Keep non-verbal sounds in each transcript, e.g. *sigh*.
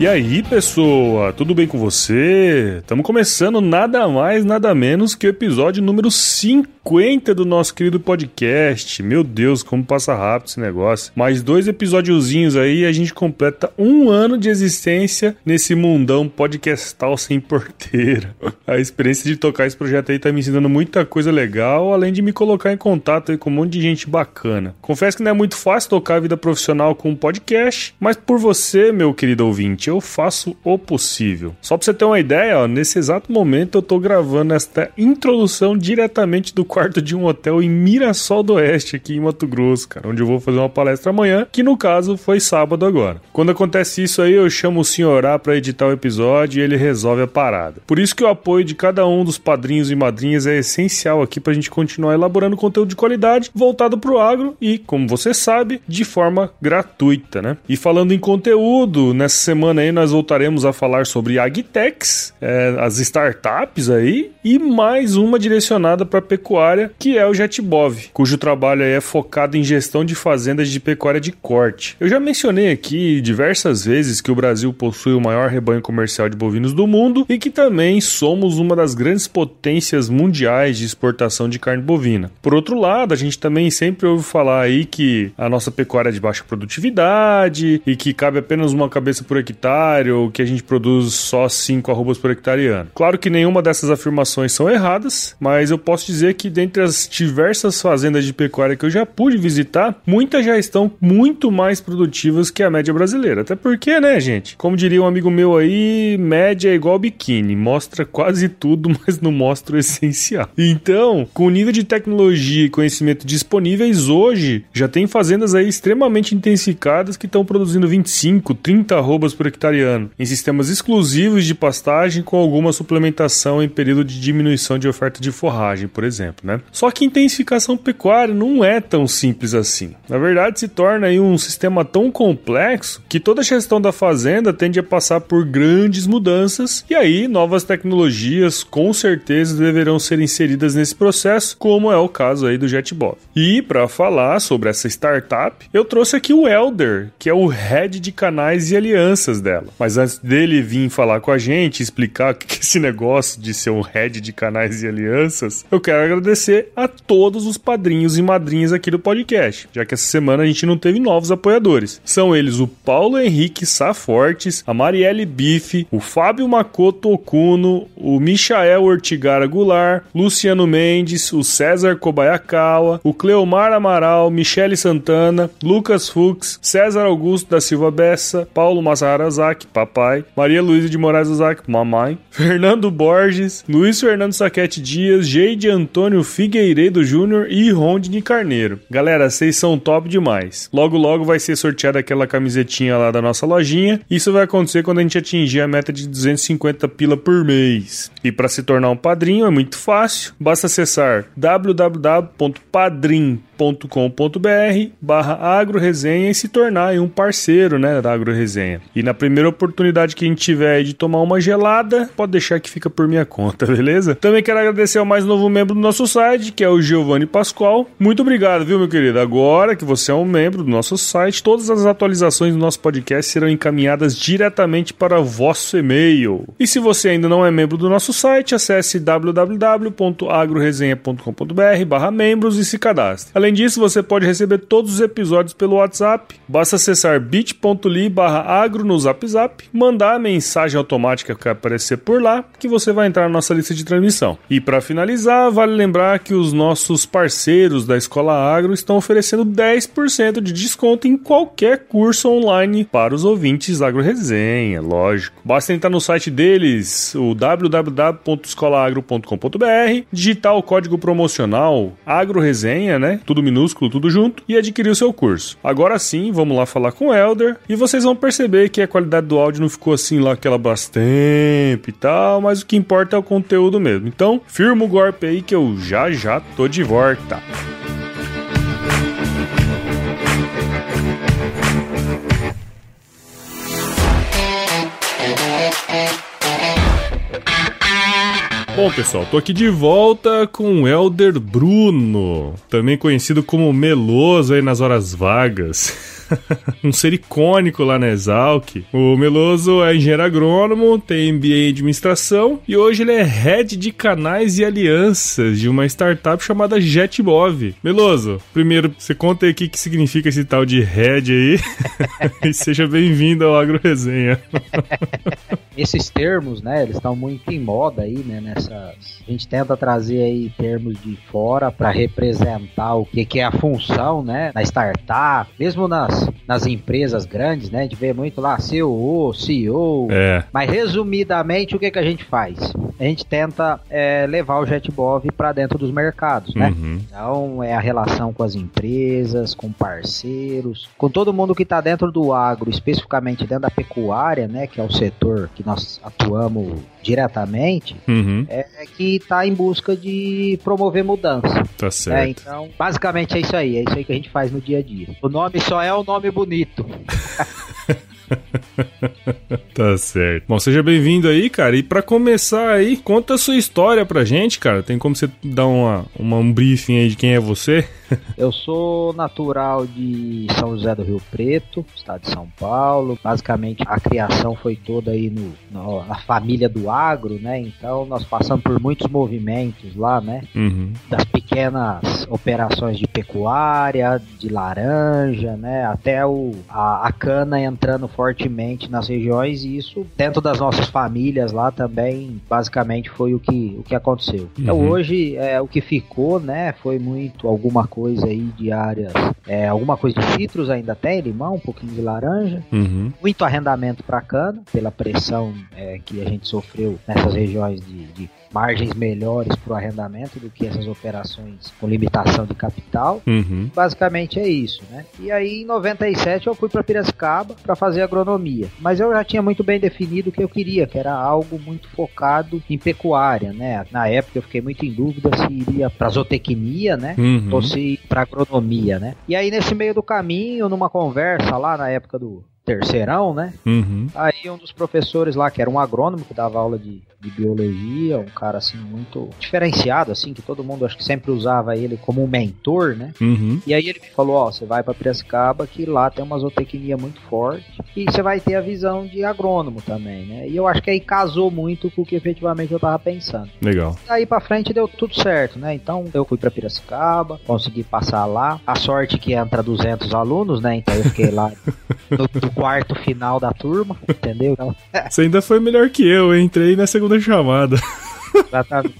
E aí, pessoa, tudo bem com você? Estamos começando nada mais, nada menos que o episódio número 50 do nosso querido podcast. Meu Deus, como passa rápido esse negócio. Mais dois episódiozinhos aí e a gente completa um ano de existência nesse mundão podcastal sem porteira. A experiência de tocar esse projeto aí tá me ensinando muita coisa legal, além de me colocar em contato aí com um monte de gente bacana. Confesso que não é muito fácil tocar a vida profissional com um podcast, mas por você, meu querido ouvinte, eu faço o possível. Só pra você ter uma ideia, ó, nesse exato momento eu tô gravando esta introdução diretamente do quarto de um hotel em Mirassol do Oeste, aqui em Mato Grosso, cara, onde eu vou fazer uma palestra amanhã, que no caso foi sábado agora. Quando acontece isso aí, eu chamo o senhor A pra editar o episódio e ele resolve a parada. Por isso que o apoio de cada um dos padrinhos e madrinhas é essencial aqui pra gente continuar elaborando conteúdo de qualidade voltado pro agro e, como você sabe, de forma gratuita, né? E falando em conteúdo, nessa semana aí nós voltaremos a falar sobre Agtex, é, as startups aí, e mais uma direcionada para pecuária, que é o Jetbov, cujo trabalho é focado em gestão de fazendas de pecuária de corte. Eu já mencionei aqui diversas vezes que o Brasil possui o maior rebanho comercial de bovinos do mundo e que também somos uma das grandes potências mundiais de exportação de carne bovina. Por outro lado, a gente também sempre ouve falar aí que a nossa pecuária é de baixa produtividade e que cabe apenas uma cabeça por hectare ou que a gente produz só 5 arrobas por hectare ano. Claro que nenhuma dessas afirmações são erradas, mas eu posso dizer que dentre as diversas fazendas de pecuária que eu já pude visitar, muitas já estão muito mais produtivas que a média brasileira. Até porque, né, gente? Como diria um amigo meu aí, média é igual biquíni, mostra quase tudo, *laughs* mas não mostra o essencial. Então, com o nível de tecnologia e conhecimento disponíveis hoje, já tem fazendas aí extremamente intensificadas que estão produzindo 25, 30 arrobas por hectareano, em sistemas exclusivos de pastagem com alguma suplementação em período de diminuição de oferta de forragem, por exemplo, né? Só que intensificação pecuária não é tão simples assim. Na verdade, se torna um sistema tão complexo que toda a gestão da fazenda tende a passar por grandes mudanças e aí novas tecnologias com certeza deverão ser inseridas nesse processo, como é o caso aí do JetBov. E para falar sobre essa startup, eu trouxe aqui o Elder, que é o head de canais e alianças dela. Mas antes dele vir falar com a gente, explicar *laughs* o que é esse negócio de ser um head de canais e alianças, eu quero agradecer a todos os padrinhos e madrinhas aqui do podcast, já que essa semana a gente não teve novos apoiadores. São eles o Paulo Henrique Safortes, a Marielle Bife, o Fábio Makoto Okuno, o Michael Ortigara Goulart, Luciano Mendes, o César Kobayakawa, o Cleomar Amaral, Michele Santana, Lucas Fux, César Augusto da Silva Bessa, Paulo Massara Ozaki, papai, Maria Luísa de Moraes Ozaki, mamãe, *laughs* Fernando Borges, Luiz Fernando Saquete Dias, Jeide Antônio Figueiredo Júnior e Rondine Carneiro. Galera, vocês são top demais. Logo, logo vai ser sorteada aquela camisetinha lá da nossa lojinha. Isso vai acontecer quando a gente atingir a meta de 250 pila por mês. E para se tornar um padrinho é muito fácil, basta acessar www.padrim.com com.br barra agroresenha e se tornar um parceiro né, da agroresenha. E na primeira oportunidade que a gente tiver de tomar uma gelada, pode deixar que fica por minha conta, *laughs* beleza? Também quero agradecer ao mais novo membro do nosso site, que é o Giovanni Pascoal. Muito obrigado, viu, meu querido? Agora que você é um membro do nosso site, todas as atualizações do nosso podcast serão encaminhadas diretamente para vosso e-mail. E se você ainda não é membro do nosso site, acesse www.agroresenha.com.br barra membros e se cadastre. Além disso, você pode receber todos os episódios pelo WhatsApp. Basta acessar bit.ly barra agro no Zap Zap, mandar a mensagem automática que aparecer por lá, que você vai entrar na nossa lista de transmissão. E para finalizar, vale lembrar lembrar que os nossos parceiros da Escola Agro estão oferecendo 10% de desconto em qualquer curso online para os ouvintes Agro Resenha, lógico. Basta entrar no site deles, o www.escolaagro.com.br, digitar o código promocional Agro Resenha, né? Tudo minúsculo, tudo junto, e adquirir o seu curso. Agora sim, vamos lá falar com o Elder e vocês vão perceber que a qualidade do áudio não ficou assim lá aquela bastante e tal, mas o que importa é o conteúdo mesmo. Então, firma o golpe aí que eu já já tô de volta. Bom, pessoal, tô aqui de volta com o Elder Bruno, também conhecido como Meloso aí nas horas vagas. *laughs* *laughs* um ser icônico lá na Exalc. O Meloso é engenheiro agrônomo, tem MBA em administração e hoje ele é head de canais e alianças de uma startup chamada JetBov. Meloso, primeiro, você conta aí o que, que significa esse tal de head aí *laughs* e seja bem-vindo ao Agro Resenha. *laughs* Esses termos, né, eles estão muito em moda aí, né, nessas... A gente tenta trazer aí termos de fora para representar o que, que é a função, né, na startup, mesmo nas nas, empresas grandes, né? A gente vê muito lá CEO, CEO. É. Mas resumidamente, o que, que a gente faz? A gente tenta é, levar o JetBov para dentro dos mercados, né? Uhum. Então, é a relação com as empresas, com parceiros, com todo mundo que está dentro do agro, especificamente dentro da pecuária, né? Que é o setor que nós atuamos diretamente, uhum. é, é que está em busca de promover mudança. Tá certo. É, então, basicamente é isso aí, é isso aí que a gente faz no dia a dia. O nome só é o nome bonito. *laughs* *laughs* tá certo. Bom, seja bem-vindo aí, cara. E para começar aí, conta a sua história pra gente, cara. Tem como você dar uma, uma, um briefing aí de quem é você? *laughs* Eu sou natural de São José do Rio Preto, estado de São Paulo. Basicamente, a criação foi toda aí no, no na família do agro, né? Então, nós passamos por muitos movimentos lá, né? Uhum. Das pequenas operações de pecuária, de laranja, né? Até o, a, a cana entrando fortemente nas regiões e isso dentro das nossas famílias lá também basicamente foi o que, o que aconteceu. Então, uhum. Então hoje é, o que ficou, né, foi muito alguma coisa aí de áreas, é, alguma coisa de citros ainda tem, limão, um pouquinho de laranja, uhum. muito arrendamento para cana pela pressão é, que a gente sofreu nessas regiões de, de margens melhores para o arrendamento do que essas operações com limitação de capital. Uhum. Basicamente é isso, né? E aí em 97 eu fui para Piracicaba para fazer agronomia, mas eu já tinha muito bem definido o que eu queria, que era algo muito focado em pecuária, né? Na época eu fiquei muito em dúvida se iria para zootecnia, né? Uhum. Ou se para agronomia, né? E aí nesse meio do caminho, numa conversa lá na época do terceirão, né? Uhum. Aí um dos professores lá, que era um agrônomo que dava aula de de biologia, um cara assim muito diferenciado, assim, que todo mundo acho que sempre usava ele como um mentor, né? Uhum. E aí ele me falou, ó, você vai para Piracicaba que lá tem uma zootecnia muito forte e você vai ter a visão de agrônomo também, né? E eu acho que aí casou muito com o que efetivamente eu tava pensando. Legal. Aí para frente deu tudo certo, né? Então eu fui para Piracicaba, consegui passar lá. A sorte que entra 200 alunos, né? Então eu fiquei lá no, *laughs* no quarto final da turma, entendeu? Então... Você ainda foi melhor que eu, eu entrei na segunda segunda chamada. *laughs*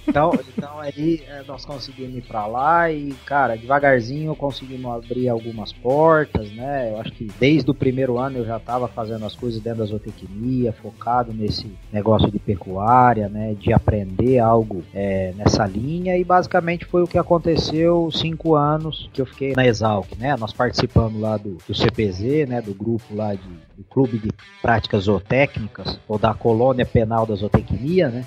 Então, então aí é, nós conseguimos ir pra lá e, cara, devagarzinho conseguimos abrir algumas portas, né? Eu acho que desde o primeiro ano eu já tava fazendo as coisas dentro da zootecnia, focado nesse negócio de pecuária, né? De aprender algo é, nessa linha e basicamente foi o que aconteceu cinco anos que eu fiquei na Exalc, né? Nós participamos lá do, do CPZ, né? Do grupo lá de do Clube de Práticas Zootécnicas, ou da Colônia Penal da Zootecnia, né?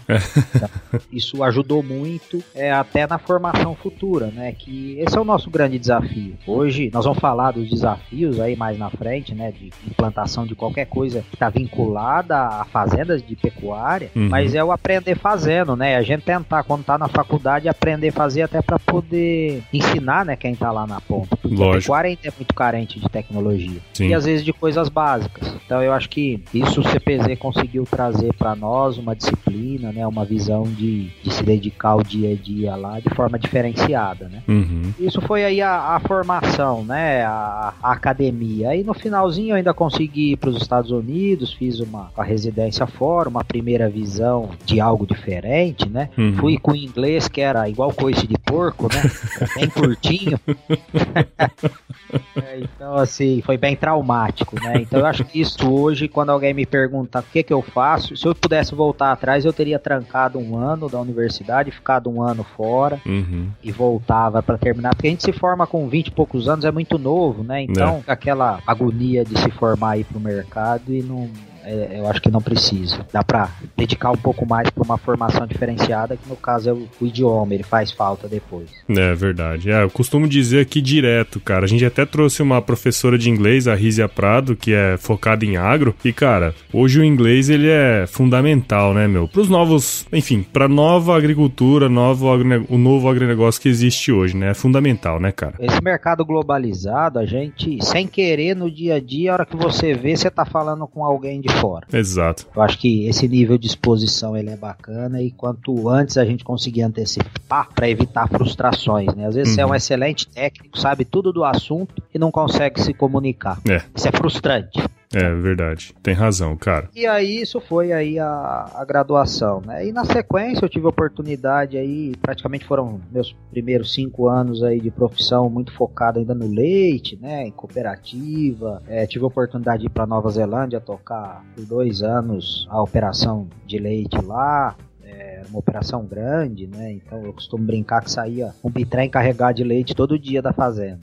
Isso ajudou muito é, até na formação futura, né? Que esse é o nosso grande desafio. Hoje nós vamos falar dos desafios aí mais na frente, né? De implantação de qualquer coisa que está vinculada a fazendas de pecuária, uhum. mas é o aprender fazendo, né? A gente tentar, quando está na faculdade, aprender a fazer até para poder ensinar, né? Quem está lá na ponta. Porque Lógico. a pecuária ainda é muito carente de tecnologia. Sim. E às vezes de coisas básicas. Então eu acho que isso o CPZ conseguiu trazer para nós uma disciplina, né, uma visão de, de se dedicar ao dia a dia lá de forma diferenciada, né? Uhum. Isso foi aí a, a formação, né, a, a, academia. Aí no finalzinho eu ainda consegui ir para os Estados Unidos, fiz uma, uma residência fora, uma primeira visão de algo diferente, né? Uhum. Fui com inglês que era igual coice de porco, né? *laughs* Bem curtinho. *laughs* é, então, assim, foi bem traumático, né? Então eu acho que isso hoje, quando alguém me pergunta o que que eu faço, se eu pudesse voltar atrás, eu teria trancado um ano da universidade, ficado um ano fora uhum. e voltava para terminar, porque a gente se forma com 20 e poucos anos, é muito novo, né? Então, é. aquela agonia de se formar aí pro mercado e não é, eu acho que não precisa. Dá para dedicar um pouco mais para uma formação diferenciada, que no caso é o, o, idioma, ele faz falta depois. É verdade. É, eu costumo dizer aqui direto, cara. A gente até trouxe uma professora de inglês, a Rizia Prado, que é focada em agro. E, cara, hoje o inglês ele é fundamental, né, meu? Para os novos, enfim, para nova agricultura, novo o novo agronegócio que existe hoje, né? É fundamental, né, cara? Esse mercado globalizado, a gente, sem querer, no dia a dia, a hora que você vê, você tá falando com alguém de fora. Exato. Eu acho que esse nível de exposição ele é bacana e quanto antes a gente conseguir antecipar para evitar frustrações, né? Às vezes uhum. você é um uhum. excelente técnico, sabe tudo do assunto e não consegue se comunicar. É. Isso é frustrante. É verdade, tem razão, cara. E aí isso foi aí a, a graduação, né? E na sequência eu tive oportunidade aí, praticamente foram meus primeiros cinco anos aí de profissão muito focado ainda no leite, né? Em cooperativa. É, tive a oportunidade de ir para Nova Zelândia tocar por dois anos a operação de leite lá era uma operação grande, né? Então eu costumo brincar que saía um bitrem carregado de leite todo dia da fazenda.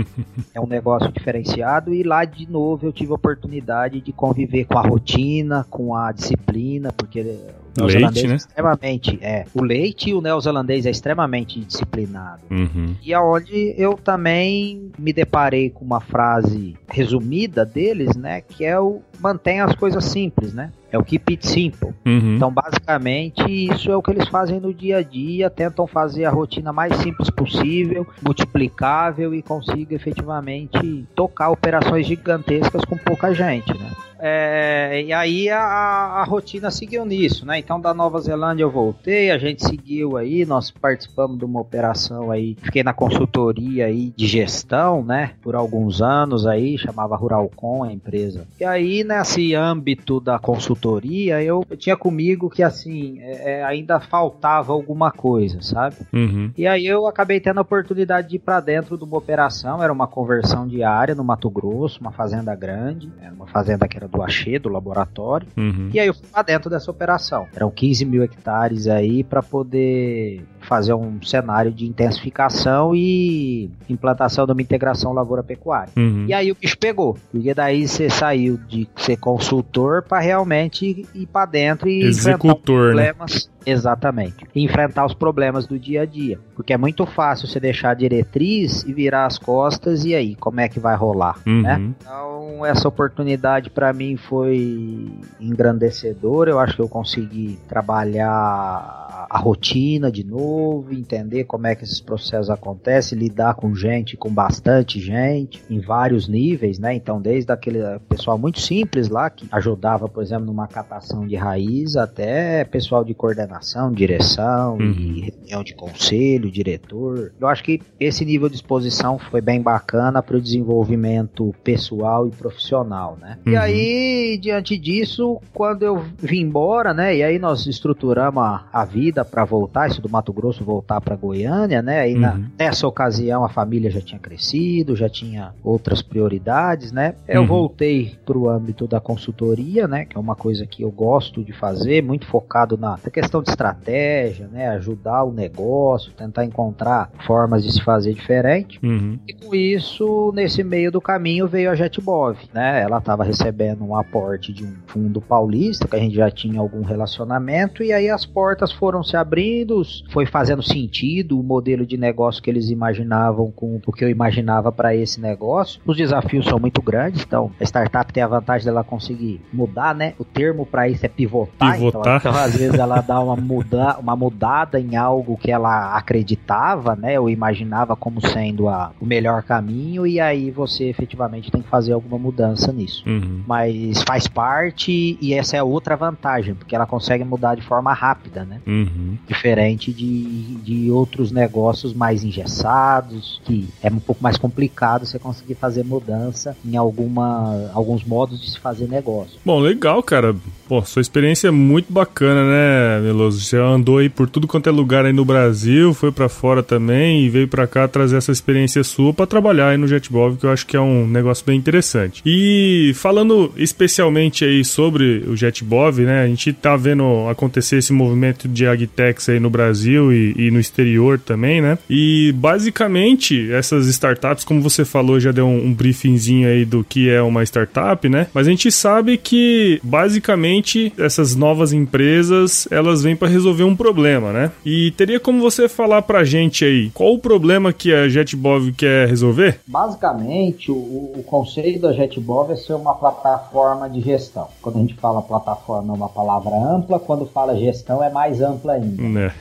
*laughs* é um negócio diferenciado e lá de novo eu tive a oportunidade de conviver com a rotina, com a disciplina, porque o leite, né? É extremamente, é. O leite e o neozelandês é extremamente disciplinado. Uhum. E aonde eu também me deparei com uma frase resumida deles, né? Que é o mantém as coisas simples, né? É o keep it simple. Uhum. Então, basicamente, isso é o que eles fazem no dia a dia, tentam fazer a rotina mais simples possível, multiplicável e consiga efetivamente tocar operações gigantescas com pouca gente, né? É, e aí a, a, rotina seguiu nisso, né? Então da Nova Zelândia eu voltei, a gente seguiu aí, nós participamos de uma operação aí, fiquei na consultoria aí de gestão, né? Por alguns anos aí, chamava Ruralcom a empresa. E aí nesse âmbito da consultoria eu, eu tinha comigo que assim é, é ainda faltava alguma coisa, sabe? Uhum. E aí eu acabei tendo a oportunidade de ir para dentro de uma operação, era uma conversão diária no Mato Grosso, uma fazenda grande, era uma fazenda que era do Axê, do laboratório. Uhum. E aí eu fui lá dentro dessa operação. Eram 15 mil hectares aí para poder fazer um cenário de intensificação e implantação de uma integração lavoura-pecuária. Uhum. E aí o bicho pegou, porque daí você saiu de ser consultor para realmente ir para dentro e executor, né? problemas. Né? Exatamente. E enfrentar os problemas do dia a dia. Porque é muito fácil você deixar a diretriz e virar as costas e aí, como é que vai rolar, uhum. né? Então, essa oportunidade para mim foi engrandecedora. Eu acho que eu consegui trabalhar a rotina de novo, entender como é que esses processos acontecem, lidar com gente, com bastante gente, em vários níveis, né? Então, desde aquele pessoal muito simples lá, que ajudava, por exemplo, numa catação de raiz, até pessoal de coordenação, direção, uhum. e reunião de conselho, diretor. Eu acho que esse nível de exposição foi bem bacana para o desenvolvimento pessoal e profissional, né? Uhum. E aí, diante disso, quando eu vim embora, né? E aí nós estruturamos a, a vida para voltar, isso do Mato Grosso voltar para Goiânia, né? Aí uhum. na, nessa ocasião a família já tinha crescido, já tinha outras prioridades, né? Eu uhum. voltei para o âmbito da consultoria, né? Que é uma coisa que eu gosto de fazer, muito focado na questão de estratégia, né? Ajudar o negócio, tentar encontrar formas de se fazer diferente. Uhum. E com isso, nesse meio do caminho veio a Jetbov, né? Ela estava recebendo um aporte de um fundo paulista que a gente já tinha algum relacionamento e aí as portas foram foram se abrindo, foi fazendo sentido o modelo de negócio que eles imaginavam com o que eu imaginava para esse negócio. Os desafios são muito grandes, então a startup tem a vantagem dela conseguir mudar, né? O termo para isso é pivotar, pivotar. Então, então às vezes ela dá uma, muda, uma mudada em algo que ela acreditava, né? Ou imaginava como sendo a, o melhor caminho e aí você efetivamente tem que fazer alguma mudança nisso. Uhum. Mas faz parte e essa é outra vantagem, porque ela consegue mudar de forma rápida, né? Uhum. Diferente de, de outros negócios mais engessados, que é um pouco mais complicado você conseguir fazer mudança em alguma, alguns modos de se fazer negócio. Bom, legal, cara. Pô, sua experiência é muito bacana, né, Meloso? Você andou aí por tudo quanto é lugar aí no Brasil, foi para fora também e veio para cá trazer essa experiência sua para trabalhar aí no JetBov, que eu acho que é um negócio bem interessante. E falando especialmente aí sobre o JetBov, né, a gente tá vendo acontecer esse movimento de agtechs aí no Brasil e, e no exterior também, né? E basicamente essas startups, como você falou, já deu um, um briefingzinho aí do que é uma startup, né? Mas a gente sabe que basicamente essas novas empresas elas vêm para resolver um problema, né? E teria como você falar pra gente aí qual o problema que a JetBov quer resolver? Basicamente, o, o conceito da JetBov é ser uma plataforma de gestão. Quando a gente fala plataforma é uma palavra ampla, quando fala gestão é mais ampla ainda. É.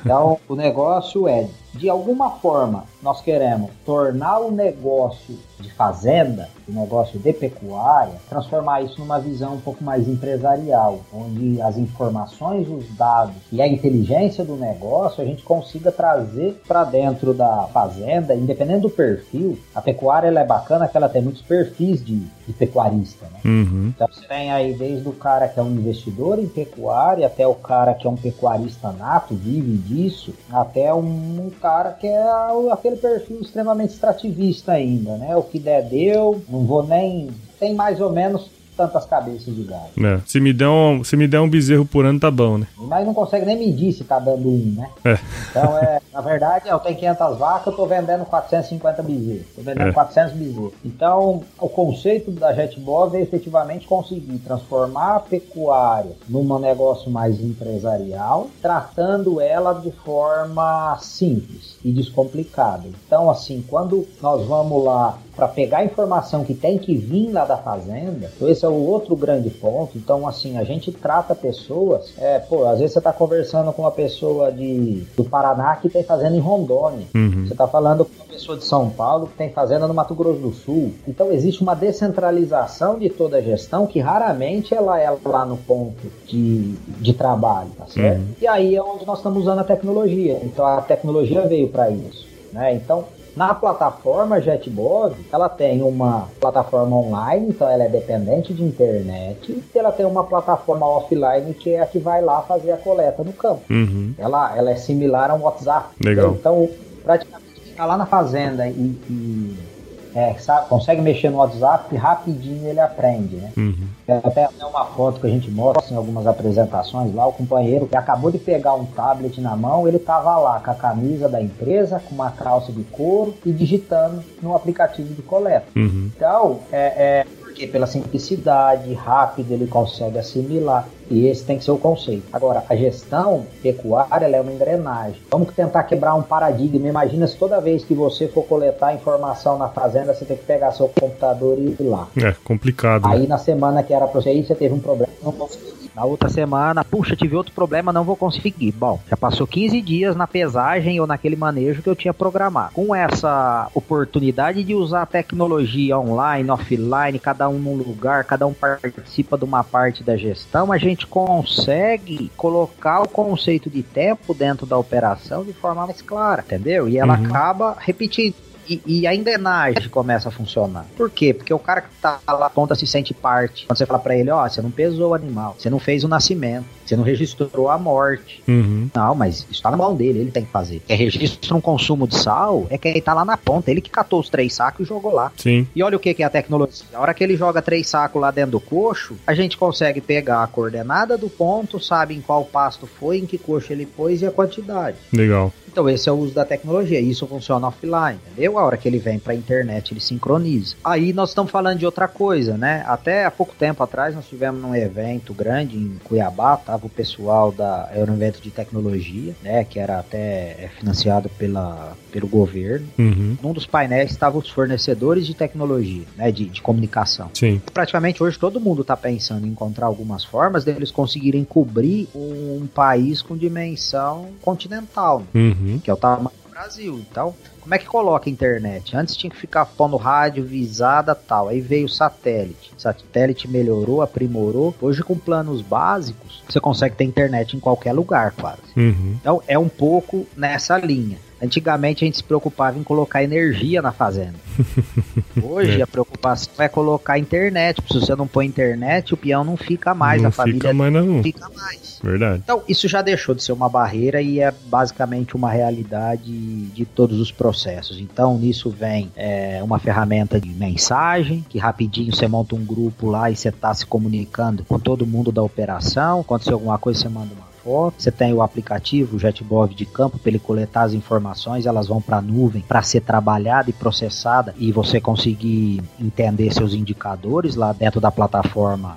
Então, o negócio é, de alguma forma, nós queremos tornar o negócio de fazenda, o negócio de pecuária, transformar isso numa visão um pouco mais empresarial, onde as informações, os dados e a inteligência do negócio a gente consiga trazer para dentro da fazenda, independente do perfil. A pecuária ela é bacana que ela tem muitos perfis de, de pecuarista. Né? Uhum. Então você tem aí desde o cara que é um investidor em pecuária até o cara que é um pecuarista nato, vive disso, até um, um cara que é aquele perfil extremamente extrativista ainda, né? O que der deu, não vou nem tem mais ou menos tantas cabeças de gado. É. Se, me der um, se me der um bezerro por ano, tá bom, né? Mas não consegue nem medir se tá dando um, né? É. Então, é, na verdade, eu tenho 500 vacas, eu tô vendendo 450 bezerros. Tô vendendo É. 400 bezerros. Então, o conceito da JetBov é efetivamente conseguir transformar a pecuária num negócio mais empresarial, tratando ela de forma simples e descomplicada. Então, assim, quando nós vamos lá para pegar a informação que tem que vir lá da fazenda, então esse é o outro grande ponto. Então, assim, a gente trata pessoas, é, pô, às vezes você está conversando com uma pessoa de, do Paraná que tem fazenda em Rondônia. Uhum. Você está falando com uma pessoa de São Paulo que tem fazenda no Mato Grosso do Sul. Então existe uma descentralização de toda a gestão que raramente ela é lá no ponto de, de trabalho, tá certo? Uhum. E aí é onde nós estamos usando a tecnologia. Então a tecnologia veio para isso, né? Então na plataforma JetBov, ela tem uma plataforma online, então ela é dependente de internet, e ela tem uma plataforma offline que é a que vai lá fazer a coleta no campo. Uhum. Ela, ela é similar a um WhatsApp. Legal. Então, praticamente, tá lá na fazenda e, e, é, sabe, consegue mexer no WhatsApp, rapidinho ele aprende, né? Uhum. Até uma foto que a gente mostra em algumas apresentações lá, o companheiro que acabou de pegar um tablet na mão, ele tava lá com a camisa da empresa, com uma calça de couro e digitando no aplicativo de coleta. Uhum. Então, é, é porque pela simplicidade, rápido, ele consegue assimilar. E esse tem que ser o conceito. Agora, a gestão pecuária ela é uma engrenagem. Vamos tentar quebrar um paradigma. Imagina se toda vez que você for coletar informação na fazenda, você tem que pegar seu computador e ir lá. É complicado. né? Aí na semana que era pra você ir, você teve um problema, não conseguiu. Na outra semana, puxa, tive outro problema, não vou conseguir. Bom, já passou 15 dias na pesagem ou naquele manejo que eu tinha programado. Com essa oportunidade de usar a tecnologia online, offline, cada um num lugar, cada um participa de uma parte da gestão, a gente consegue colocar o conceito de tempo dentro da operação de forma mais clara, entendeu? E ela Uhum. acaba repetindo. E, e a engrenagem começa a funcionar. Por quê? Porque o cara que tá lá ponta se sente parte. Quando você fala pra ele, ó, você não pesou o animal, você não fez o nascimento, você não registrou a morte. Uhum. Não, mas isso tá na mão dele, ele tem que fazer. É registro um consumo de sal, é quem tá lá na ponta, ele que catou os três sacos e jogou lá. Sim. E olha o que, que é a tecnologia. A hora que ele joga três sacos lá dentro do coxo, a gente consegue pegar a coordenada do ponto, sabe em qual pasto foi, em que coxo ele pôs e a quantidade. Legal. Então esse é o uso da tecnologia, isso funciona offline, entendeu? A hora que ele vem para a internet ele sincroniza. Aí nós estamos falando de outra coisa, né? Até há pouco tempo atrás nós tivemos um evento grande em Cuiabá, tava o pessoal da era um evento de tecnologia, né? Que era até é, financiado pela, pelo governo. Uhum. Num dos painéis estavam os fornecedores de tecnologia, né? De, de comunicação. Sim. Praticamente hoje todo mundo está pensando em encontrar algumas formas deles conseguirem cobrir um país com dimensão continental. Né? Uhum. que é o tamanho do Brasil. Então, como é que coloca a internet? Antes tinha que ficar pondo rádio, visada tal. Aí veio o satélite. O satélite melhorou, aprimorou. Hoje, com planos básicos, você consegue ter internet em qualquer lugar, quase. Uhum. Então, é um pouco nessa linha. Antigamente a gente se preocupava em colocar energia na fazenda. *laughs* Hoje É. a preocupação é colocar internet. Se você não põe internet, o peão não fica mais, não a família fica mais não. não fica mais. Verdade. Então, isso já deixou de ser uma barreira e é basicamente uma realidade de todos os processos. Então, nisso vem é, uma ferramenta de mensagem, que rapidinho você monta um grupo lá e você está se comunicando com todo mundo da operação. Aconteceu alguma coisa, você manda uma foto. Você tem o aplicativo, o JetBov de campo, para ele coletar as informações, elas vão para a nuvem para ser trabalhada e processada e você conseguir entender seus indicadores lá dentro da plataforma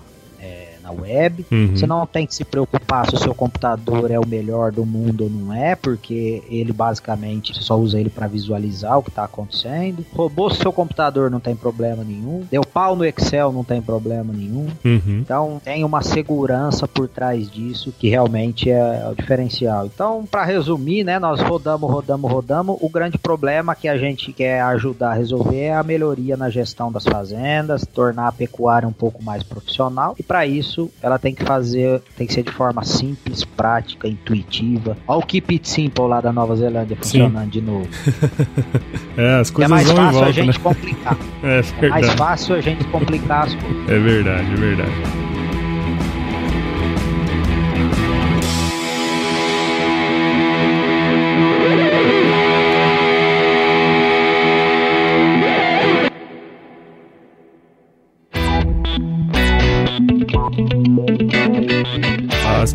na web. Uhum. Você não tem que se preocupar se o seu computador é o melhor do mundo ou não é, porque ele basicamente você só usa ele para visualizar o que está acontecendo. Robô seu computador não tem problema nenhum. Deu pau no Excel não tem problema nenhum. Uhum. Então tem uma segurança por trás disso que realmente é o diferencial. Então, para resumir, né, nós rodamos, rodamos, rodamos. O grande problema que a gente quer ajudar a resolver é a melhoria na gestão das fazendas, tornar a pecuária um pouco mais profissional. E para isso, ela tem que fazer, tem que ser de forma simples, prática, intuitiva. Olha o Keep It Simple lá da Nova Zelândia funcionando de novo. *laughs* É, as é coisas mais vão fácil a voltam, gente né? complicar. *laughs* É É mais verdade. fácil a gente complicar as *laughs* coisas. É verdade, é verdade.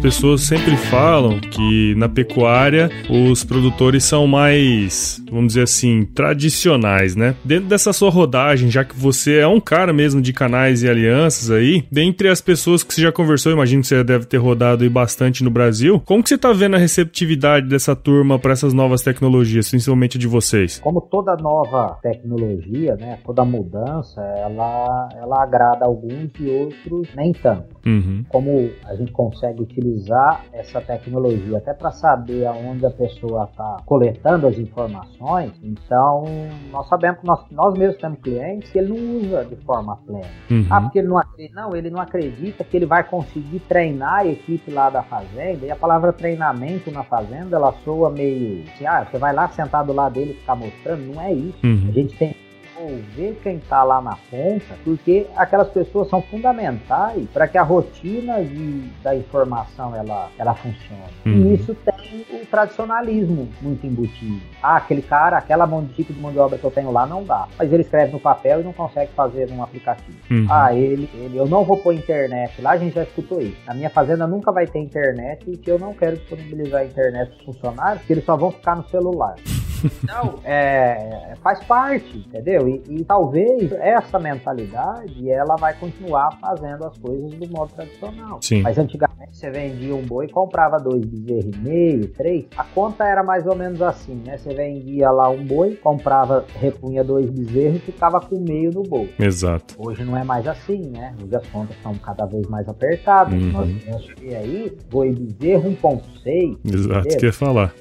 Pessoas sempre falam que na pecuária os produtores são mais, vamos dizer assim, tradicionais, né? Dentro dessa sua rodagem, já que você é um cara mesmo de canais e alianças aí, dentre as pessoas que você já conversou, imagino que você deve ter rodado aí bastante no Brasil, como que você tá vendo a receptividade dessa turma para essas novas tecnologias, principalmente de vocês? Como toda nova tecnologia, né, toda mudança, ela, ela agrada alguns e outros nem tanto. Uhum. Como a gente consegue utilizar essa tecnologia até para saber aonde a pessoa está coletando as informações, então nós sabemos que nós, nós mesmos temos clientes que ele não usa de forma plena. Uhum. Ah, porque ele não acredita, não, ele não acredita que ele vai conseguir treinar a equipe lá da fazenda. E a palavra treinamento na fazenda, ela soa meio assim, ah, você vai lá sentar do lado dele e ficar mostrando. Não é isso. Uhum. A gente tem que envolver quem está lá na ponta, porque aquelas pessoas são fundamentais para que a rotina de, da informação ela, ela funcione. Uhum. E isso tem o tradicionalismo muito embutido. Ah, aquele cara, aquela mão de tipo de mão de obra que eu tenho lá não dá. Mas ele escreve no papel e não consegue fazer num aplicativo. Uhum. Ah, ele, ele, eu não vou pôr internet lá, a gente já escutou isso. Na minha fazenda nunca vai ter internet e que eu não quero disponibilizar a internet para os funcionários, porque eles só vão ficar no celular. *laughs* Então, é, faz parte, entendeu? E, e talvez essa mentalidade ela vai continuar fazendo as coisas do modo tradicional. Sim. Mas antigamente você vendia um boi e comprava dois bezerros e meio, três. A conta era mais ou menos assim, né? Você vendia lá um boi, comprava, repunha dois bezerros e ficava com meio no boi. Exato. Hoje não é mais assim, né? Hoje as contas estão cada vez mais apertadas. Uhum. Nós temos que aí, boi bezerro 1.6, Exato, entendeu? quer falar.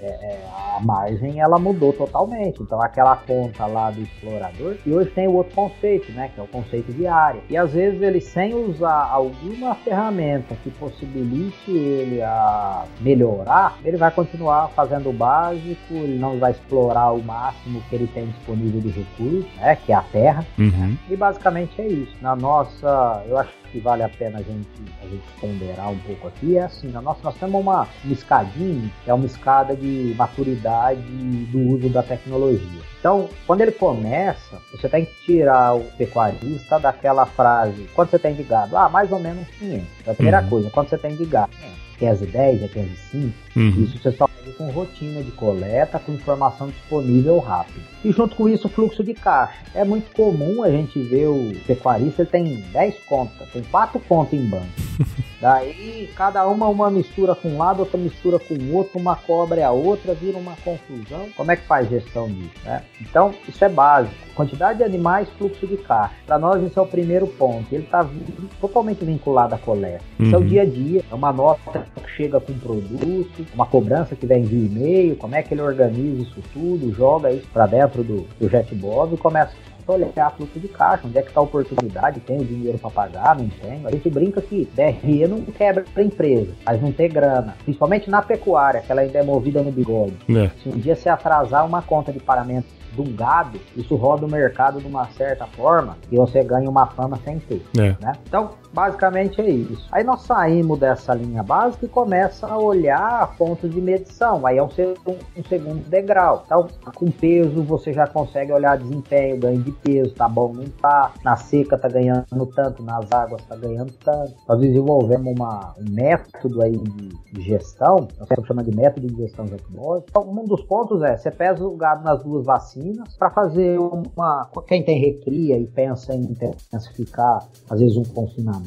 a margem ela mudou totalmente. Então aquela conta lá do explorador e hoje tem o outro conceito, né, que é o conceito de área. E às vezes ele sem usar alguma ferramenta que possibilite ele a melhorar, ele vai continuar fazendo o básico, ele não vai explorar o máximo que ele tem disponível de recurso, né, que é a terra. Uhum. E basicamente é isso. Na nossa, eu acho que vale a pena a gente, a gente ponderar um pouco aqui, é assim, na nossa, nós temos uma, uma escadinha, que é uma escada de maturidade do uso da tecnologia. Então, quando ele começa, você tem que tirar o pecuarista daquela frase, quanto você tem de gado? Ah, mais ou menos 500. É a primeira Uhum. coisa, quanto você tem de gado? 500. 15 10, é 15 5. Uhum. Isso você só faz com rotina de coleta, com informação disponível rápido. E junto com isso, o fluxo de caixa. É muito comum a gente ver o pecuarista, ele tem 10 contas, tem 4 contas em banco. *laughs* Daí, cada uma uma mistura com um lado, outra mistura com o outro, uma cobra é a outra, vira uma confusão. Como é que faz gestão disso, né? Então, isso é básico. Quantidade de animais, fluxo de caixa. Para nós, isso é o primeiro ponto. Ele está totalmente vinculado à coleta. Uhum. Isso é o uhum. dia a dia. É uma nota que chega com um produto, uma cobrança que vem via e-mail, como é que ele organiza isso tudo, joga isso para dentro do, do JetBob e começa olhar fluxo de caixa, onde é que está a oportunidade, tem o dinheiro para pagar, não tem. A gente brinca que DRE não quebra a empresa, mas não ter grana, principalmente na pecuária, que ela ainda é movida no bigode. É. Se um dia você atrasar uma conta de pagamento de um gado, isso roda o mercado de uma certa forma e você ganha uma fama sem ter. É. Né? Então, basicamente é isso. Aí nós saímos dessa linha básica e começa a olhar pontos de medição. Aí é um, um segundo degrau. Então, com peso você já consegue olhar desempenho, ganho de peso, tá bom, não tá. Na seca tá ganhando tanto, nas águas tá ganhando tanto. Nós desenvolvemos uma, um método aí de, gestão, nós chamamos de método de gestão de Então, um dos pontos é, você pesa o gado nas duas vacinas para fazer uma. Quem tem recria e pensa em intensificar, às vezes, um confinamento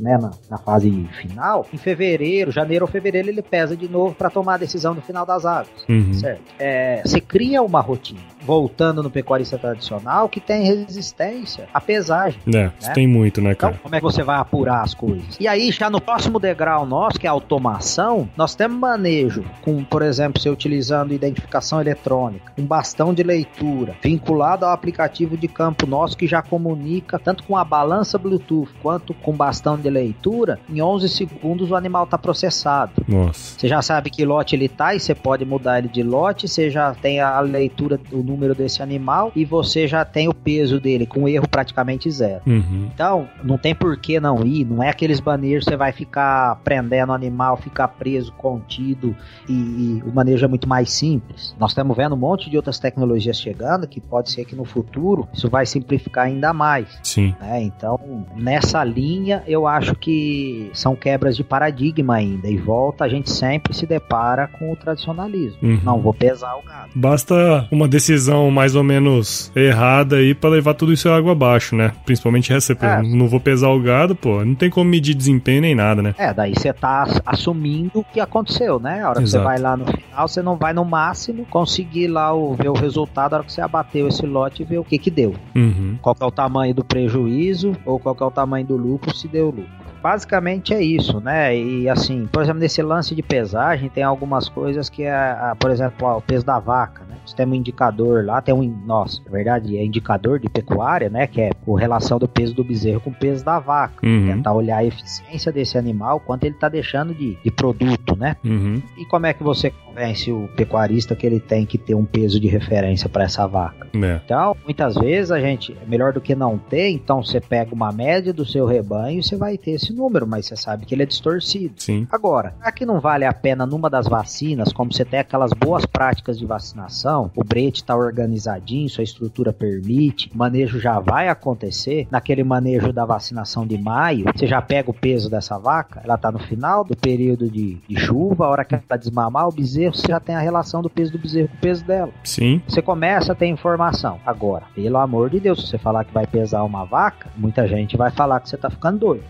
né, na, na fase final, em fevereiro, janeiro ou fevereiro, ele pesa de novo para tomar a decisão no final das águas. Uhum. Certo? É, você cria uma rotina voltando no pecuarista tradicional, que tem resistência à pesagem. É, né? tem muito, né, cara? Então, como é que você vai apurar as coisas? E aí, já no próximo degrau nosso, que é a automação, nós temos manejo com, por exemplo, você utilizando identificação eletrônica, um bastão de leitura, vinculado ao aplicativo de campo nosso que já comunica tanto com a balança Bluetooth quanto com bastão de leitura, em 11 segundos o animal está processado. Nossa. Você já sabe que lote ele tá e você pode mudar ele de lote, você já tem a leitura do número desse animal e você já tem o peso dele com erro praticamente zero. Uhum. Então, não tem por que não ir, não é aqueles banejos você vai ficar prendendo o animal, ficar preso, contido e, e, o manejo é muito mais simples. Nós estamos vendo um monte de outras tecnologias chegando que pode ser que no futuro isso vai simplificar ainda mais. Sim. Né? Então, nessa linha, eu acho que são quebras de paradigma ainda e volta a gente sempre se depara com o tradicionalismo. Uhum. Não vou pesar o gado. Basta uma decisão decisão mais ou menos errada aí para levar tudo isso água abaixo, né? Principalmente essa, é. não vou pesar o gado, pô, não tem como medir desempenho nem nada, né? É, daí você tá assumindo o que aconteceu, né? A hora Exato. que você vai lá no final, você não vai no máximo conseguir lá o, ver o resultado a hora que você abateu esse lote e ver o que que deu. Uhum. Qual é o tamanho do prejuízo ou qual é o tamanho do lucro se deu lucro basicamente é isso, né? E assim, por exemplo, nesse lance de pesagem, tem algumas coisas que é, por exemplo, ó, o peso da vaca, tem um indicador lá, tem um, nossa, na verdade, é indicador de pecuária, né? Que é a relação do peso do bezerro com o peso da vaca. Uhum. Tentar olhar a eficiência desse animal, quanto ele tá deixando de, de produto, né? Uhum. E como é que você convence o pecuarista que ele tem que ter um peso de referência para essa vaca? É. Então, muitas vezes a gente, é melhor do que não ter, então você pega uma média do seu rebanho e você vai ter esse número, mas você sabe que ele é distorcido. Sim. Agora, que não vale a pena numa das vacinas, como você tem aquelas boas práticas de vacinação, o brete está organizadinho, sua estrutura permite, o manejo já vai acontecer, naquele manejo da vacinação de maio, você já pega o peso dessa vaca, ela está no final do período de, de chuva, a hora que ela desmamar o bezerro, você já tem a relação do peso do bezerro com o peso dela. Sim. Você começa a ter informação. Agora, pelo amor de Deus, se você falar que vai pesar uma vaca, muita gente vai falar que você está ficando doido.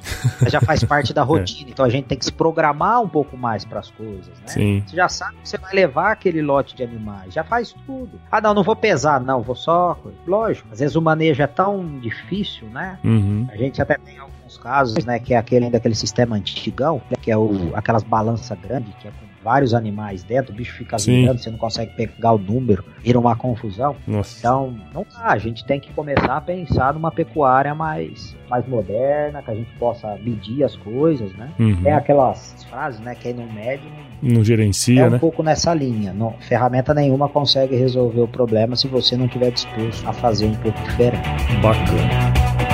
já faz parte da é. *laughs* rotina. Então a gente tem que se programar um pouco mais para as coisas, né? Sim. Você já sabe que você vai levar aquele lote de animais, já faz tudo. Ah, não, não vou pesar, não, vou só. Lógico, às vezes o manejo é tão difícil, né? Uhum. A gente até tem alguns casos, né, que é aquele ainda aquele sistema antigão, né, que é o, aquelas balanças grandes, que é com vários animais dentro, o bicho fica virando, você não consegue pegar o número, vira uma confusão. Nossa. Então, não dá, a gente tem que começar a pensar numa pecuária mais, mais moderna, que a gente possa medir as coisas, né? Uhum. Tem aquelas frases, né, que aí no médio não, não gerencia, é um né? pouco nessa linha. Não, ferramenta nenhuma consegue resolver o problema se você não tiver disposto a fazer um pouco diferente. Bacana.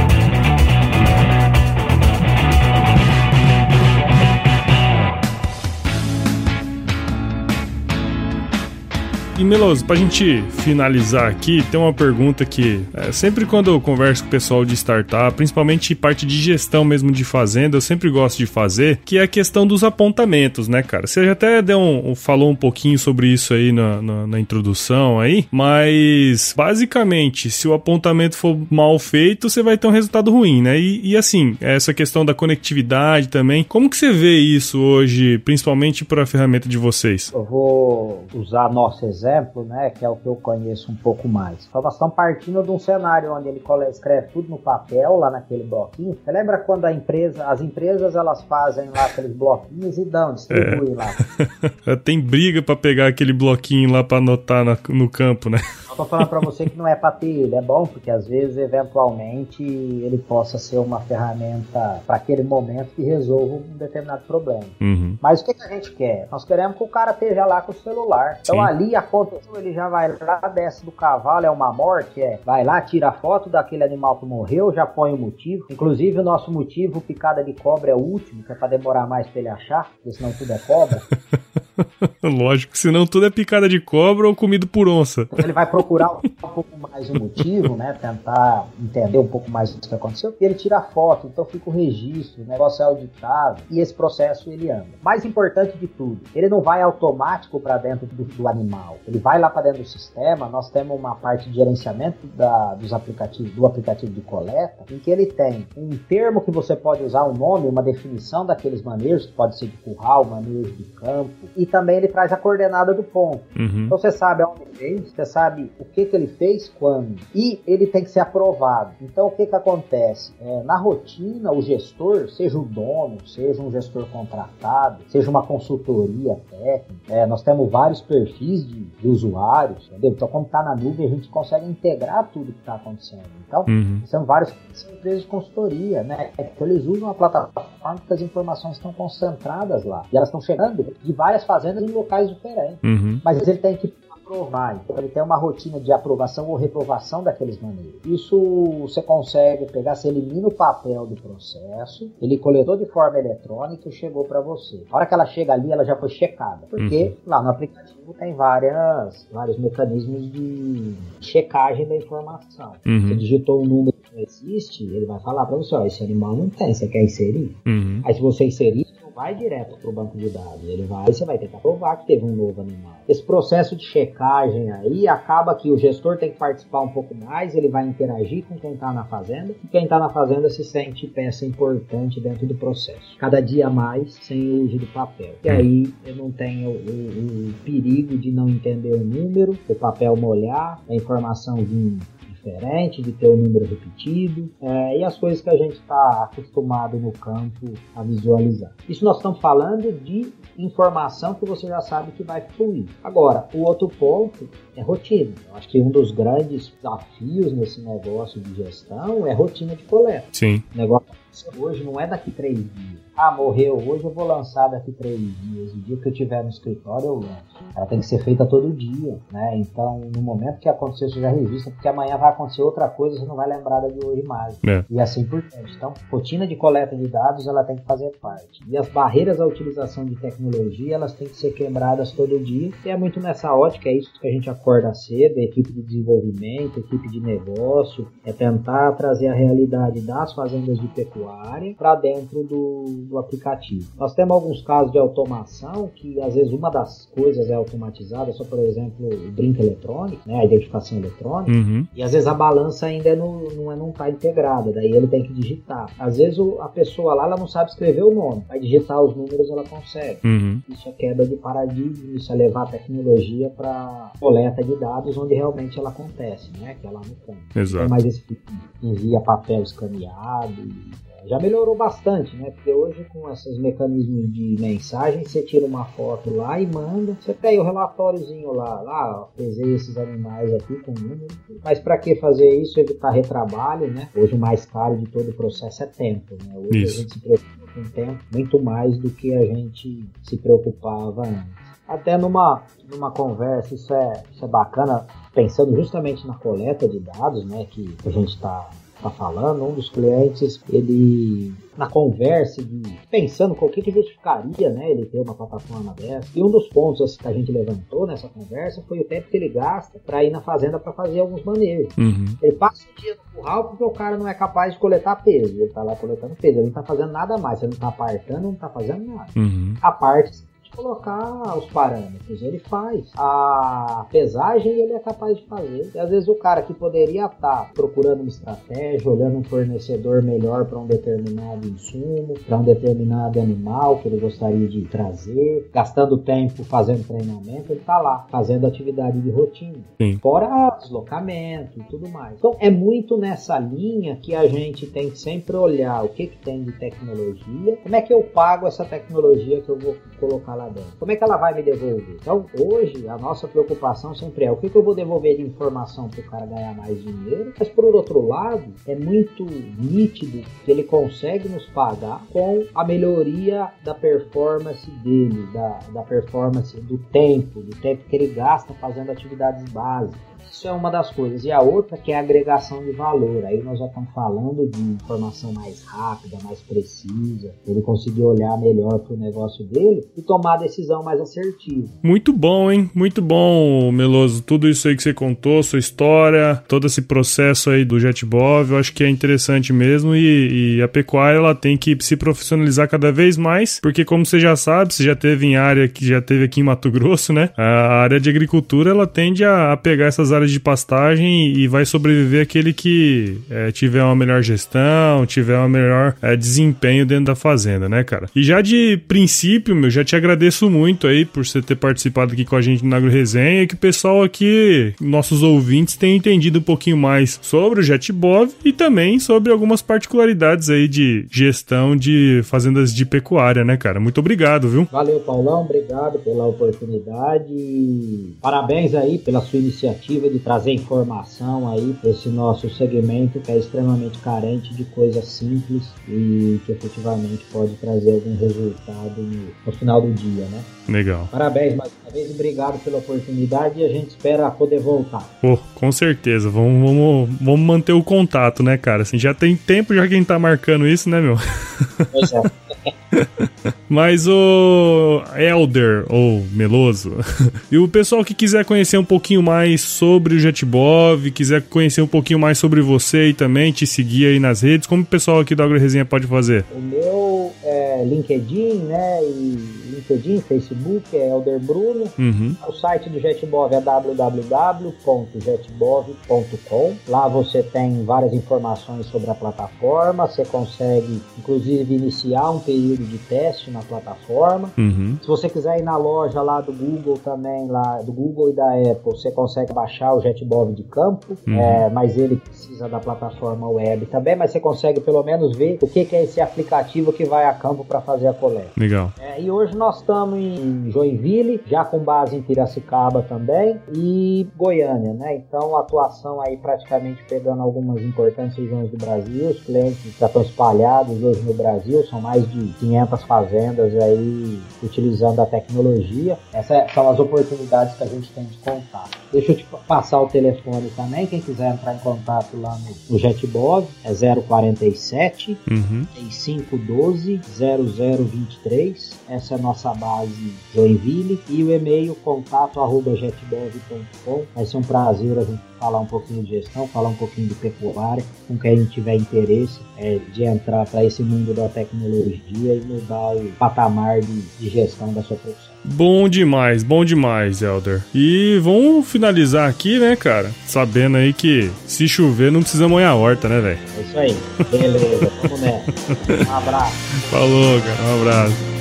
E Meloso, pra gente finalizar aqui, tem uma pergunta que é, sempre quando eu converso com o pessoal de startup, principalmente parte de gestão mesmo de fazenda, eu sempre gosto de fazer, que é a questão dos apontamentos, né, cara? Você já até deu um, falou um pouquinho sobre isso aí na, na, na introdução aí, mas basicamente, se o apontamento for mal feito, você vai ter um resultado ruim, né? E, e assim, essa questão da conectividade também, como que você vê isso hoje, principalmente para a ferramenta de vocês? Eu vou usar nosso exemplo, né, que é o que eu conheço um pouco mais. Então nós estamos partindo de um cenário onde ele escreve tudo no papel, lá naquele bloquinho. Você lembra quando a empresa, as empresas elas fazem lá aqueles bloquinhos e dão, distribuem é. lá. *laughs* Tem briga para pegar aquele bloquinho lá para anotar na, no campo, né? *laughs* Tô falando para você que não é para ter ele, é bom porque às vezes eventualmente ele possa ser uma ferramenta para aquele momento que resolva um determinado problema. Uhum. Mas o que, que a gente quer? Nós queremos que o cara esteja lá com o celular. Então Sim. ali aconteceu, ele já vai lá, desce do cavalo, é uma morte, é, vai lá, tira a foto daquele animal que morreu, já põe o motivo. Inclusive o nosso motivo, picada de cobra, é o último, que é para demorar mais para ele achar, porque senão tudo é cobra. *laughs* *laughs* Lógico, senão tudo é picada de cobra ou comido por onça. Ele vai procurar um pouco mais o motivo, né? Tentar entender um pouco mais o que aconteceu. E ele tira a foto, então fica o registro, o negócio é auditado e esse processo ele anda. Mais importante de tudo, ele não vai automático para dentro do, do, animal. Ele vai lá para dentro do sistema. Nós temos uma parte de gerenciamento da, dos aplicativos, do aplicativo de coleta, em que ele tem um termo que você pode usar, um nome, uma definição daqueles manejos, que pode ser de curral, manejo de campo, e também ele traz a coordenada do ponto. Uhum. Então você sabe aonde fez, você sabe o que, que ele fez, quando. E ele tem que ser aprovado. Então o que, que acontece? É, na rotina, o gestor, seja o dono, seja um gestor contratado, seja uma consultoria técnica, é, nós temos vários perfis de, de usuários, entendeu? Então, como está na nuvem, a gente consegue integrar tudo que está acontecendo. Então, uhum. são vários são empresas de consultoria, né? Então, eles usam a plataforma que as informações estão concentradas lá. E elas estão chegando de várias fazendas em locais diferentes. Uhum. Mas ele tem que aprovar. Então ele tem uma rotina de aprovação ou reprovação daqueles maneiros. Isso você consegue pegar, você elimina o papel do processo, ele coletou de forma eletrônica e chegou para você. A hora que ela chega ali, ela já foi checada. Porque uhum. lá no aplicativo tem várias, vários mecanismos de checagem da informação. Uhum. Você digitou um número que não existe, ele vai falar para você, ó, esse animal não tem, você quer inserir? Uhum. Aí se você inserir, vai direto para o banco de dados. Ele vai, você vai que provar que teve um novo animal. Esse processo de checagem aí acaba que o gestor tem que participar um pouco mais, ele vai interagir com quem está na fazenda e quem está na fazenda se sente peça importante dentro do processo. Cada dia mais sem o uso do papel. E aí eu não tenho o, o, o perigo de não entender o número, o papel molhar, a informação vir diferente, de ter o um número repetido, é, e as coisas que a gente está acostumado no campo a visualizar. Isso nós estamos falando de informação que você já sabe que vai fluir. Agora, o outro ponto é rotina. Eu acho que um dos grandes desafios nesse negócio de gestão é rotina de coleta. Sim. O negócio hoje não é daqui três dias ah, morreu hoje, eu vou lançar daqui três dias. O dia que eu estiver no escritório, eu lanço. Ela tem que ser feita todo dia, né? Então, no momento que acontecer, você já registra, porque amanhã vai acontecer outra coisa, você não vai lembrar da de hoje mais. É. E assim por diante. Então, rotina de coleta de dados, ela tem que fazer parte. E as barreiras à utilização de tecnologia, elas têm que ser quebradas todo dia. E é muito nessa ótica, é isso que a gente acorda cedo, a equipe de desenvolvimento, equipe de negócio, é tentar trazer a realidade das fazendas de pecuária para dentro do do aplicativo. Nós temos alguns casos de automação que às vezes uma das coisas é automatizada, só por exemplo o brinco eletrônico, né, a identificação eletrônica, uhum. e às vezes a balança ainda é não, é, não tá integrada, daí ele tem que digitar. Às vezes o, a pessoa lá ela não sabe escrever o nome, vai digitar os números ela consegue. Uhum. Isso é quebra de paradigma, isso é levar a tecnologia para coleta de dados onde realmente ela acontece, né, que é lá no campo. Exato. mais esse envia papel escaneado já melhorou bastante, né? Porque hoje com esses mecanismos de mensagem, você tira uma foto lá e manda, você pega o relatóriozinho lá, lá, pesei esses animais aqui com número. Mas para que fazer isso? Evitar retrabalho, né? Hoje o mais caro de todo o processo é tempo, né? Hoje isso. a gente se preocupa com tempo muito mais do que a gente se preocupava antes até numa, numa conversa, isso é, isso é bacana, pensando justamente na coleta de dados, né, que a gente está está falando, um dos clientes, ele na conversa, de, pensando qual que, que justificaria né, ele ter uma plataforma dessa. E um dos pontos assim, que a gente levantou nessa conversa foi o tempo que ele gasta para ir na fazenda para fazer alguns manejos. Uhum. Ele passa o dia no curral porque o cara não é capaz de coletar peso. Ele está lá coletando peso, ele não está fazendo nada mais. Ele não está apartando, não está fazendo nada. Uhum. A parte colocar os parâmetros. Ele faz. A pesagem ele é capaz de fazer. E às vezes o cara que poderia estar tá procurando uma estratégia, olhando um fornecedor melhor para um determinado insumo, para um determinado animal que ele gostaria de trazer, gastando tempo fazendo treinamento, ele está lá fazendo atividade de rotina. Sim. Fora deslocamento e tudo mais. Então é muito nessa linha que a gente tem que sempre olhar o que, que tem de tecnologia, como é que eu pago essa tecnologia que eu vou colocar lá lá dentro? Como é que ela vai me devolver? Então, hoje, a nossa preocupação sempre é o que, que eu vou devolver de informação para o cara ganhar mais dinheiro, mas por outro lado, é muito nítido que ele consegue nos pagar com a melhoria da performance dele, da, da performance do tempo, do tempo que ele gasta fazendo atividades básicas. Isso é uma das coisas. E a outra que é a agregação de valor. Aí nós já estamos falando de informação mais rápida, mais precisa. Ele conseguir olhar melhor para o negócio dele e tomar a decisão mais assertiva. Muito bom, hein? Muito bom, Meloso. Tudo isso aí que você contou, sua história, todo esse processo aí do JetBov, eu acho que é interessante mesmo. E, e a pecuária ela tem que se profissionalizar cada vez mais, porque como você já sabe, você já teve em área que já teve aqui em Mato Grosso, né? A área de agricultura ela tende a, pegar essas áreas de pastagem e vai sobreviver aquele que é, tiver uma melhor gestão, tiver um melhor é, desempenho dentro da fazenda, né, cara? E já de princípio, meu, já te agradeço muito aí por você ter participado aqui com a gente na Agro Resenha e que o pessoal aqui, nossos ouvintes, tenham entendido um pouquinho mais sobre o JetBov e também sobre algumas particularidades aí de gestão de fazendas de pecuária, né, cara? Muito obrigado, viu? Valeu, Paulão, obrigado pela oportunidade. Parabéns aí pela sua iniciativa de trazer informação aí para esse nosso segmento que é extremamente carente de coisas simples e que efetivamente pode trazer algum resultado no, no final do dia, né? Legal. Parabéns mais uma vez, obrigado pela oportunidade e a gente espera poder voltar. Oh, com certeza, vamos, vamos, vamos manter o contato, né, cara? Assim, já tem tempo já quem tá marcando isso, né, meu? Pois é. *laughs* Mas o Elder, ou Meloso, *laughs* e o pessoal que quiser conhecer um pouquinho mais sobre o JetBov, quiser conhecer um pouquinho mais sobre você e também te seguir aí nas redes, como o pessoal aqui da AgroResenha pode fazer? O meu é LinkedIn, né, e LinkedIn, Facebook, é Elder Bruno. Uhum. O site do JetBov é www.jetbov.com. Lá você tem várias informações sobre a plataforma. Você consegue, inclusive, iniciar um período de teste na plataforma. Uhum. Se você quiser ir na loja lá do Google também, lá do Google e da Apple, você consegue baixar o JetBov de campo, uhum. é, mas ele precisa da plataforma web também, mas você consegue pelo menos ver o que, que é esse aplicativo que vai a campo para fazer a coleta. Legal. É, e hoje nós estamos em Joinville, já com base em Piracicaba também, e Goiânia, né? Então, atuação aí praticamente pegando algumas importantes regiões do Brasil, os clientes já estão espalhados hoje no Brasil, são mais de 500 fazendas aí utilizando a tecnologia. Essas são as oportunidades que a gente tem de contar. Deixa eu te passar o telefone também, quem quiser entrar em contato lá no, no JetBov, é 047 uhum. 3512 0023. Essa é a nossa base Joinville. E o e-mail contato arroba jetbov.com. Vai ser um prazer a gente falar um pouquinho de gestão, falar um pouquinho de pecuária, com quem tiver interesse é, de entrar para esse mundo da tecnologia e mudar o patamar de, de gestão da sua profissão. Bom demais, bom demais, Elder. E vamos finalizar aqui, né, cara? Sabendo aí que se chover não precisa molhar a horta, né, velho? É isso aí. Beleza, vamos nessa. Um abraço. Falou, cara. Um abraço.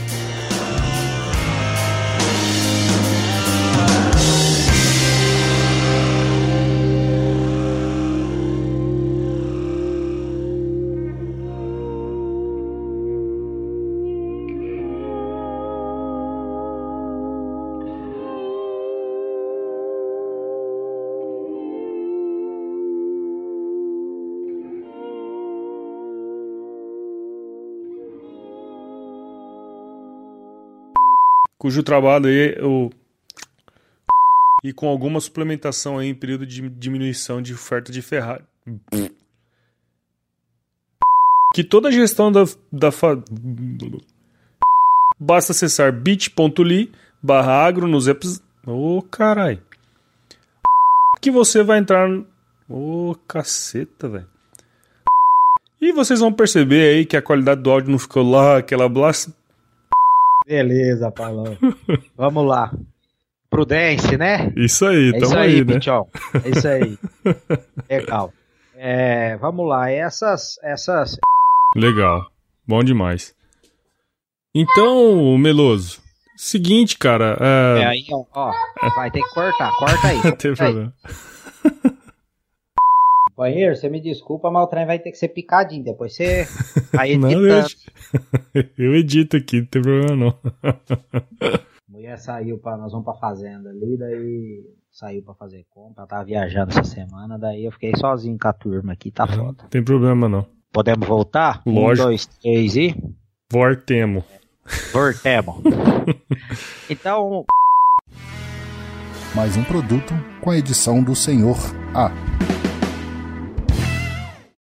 Cujo trabalho aí o e com alguma suplementação aí em período de diminuição de oferta de Ferrari. que toda a gestão da, da fa... basta acessar bit.ly barra agro nos episódios. Ô, oh, carai. Que você vai entrar. Ô, oh, caceta, velho. E vocês vão perceber aí que a qualidade do áudio não ficou lá, aquela blast. Beleza, Paulão. *laughs* Vamos lá. Prudência, né? Isso aí, é isso aí, aí né? É isso aí. *laughs* Legal. É, vamos lá, essas, essas. Legal, bom demais. Então, Meloso, seguinte, cara. É, é aí, ó, ó, vai ter que cortar, corta aí. *laughs* Não tem problema. Companheiro, você me desculpa, mas o trem vai ter que ser picadinho. Depois você *laughs* vai editando. não, eu, *laughs* eu edito aqui, não tem problema não. *laughs* mulher saiu para nós vamos pra fazenda ali, daí saiu para fazer compra, tava viajando essa semana, daí eu fiquei sozinho com a turma aqui, tá foda. Não tem problema não. Podemos voltar? Lógico. Um, dois, três e. Vortemo. Vortemo. então. Mais um produto com a edição do Senhor A.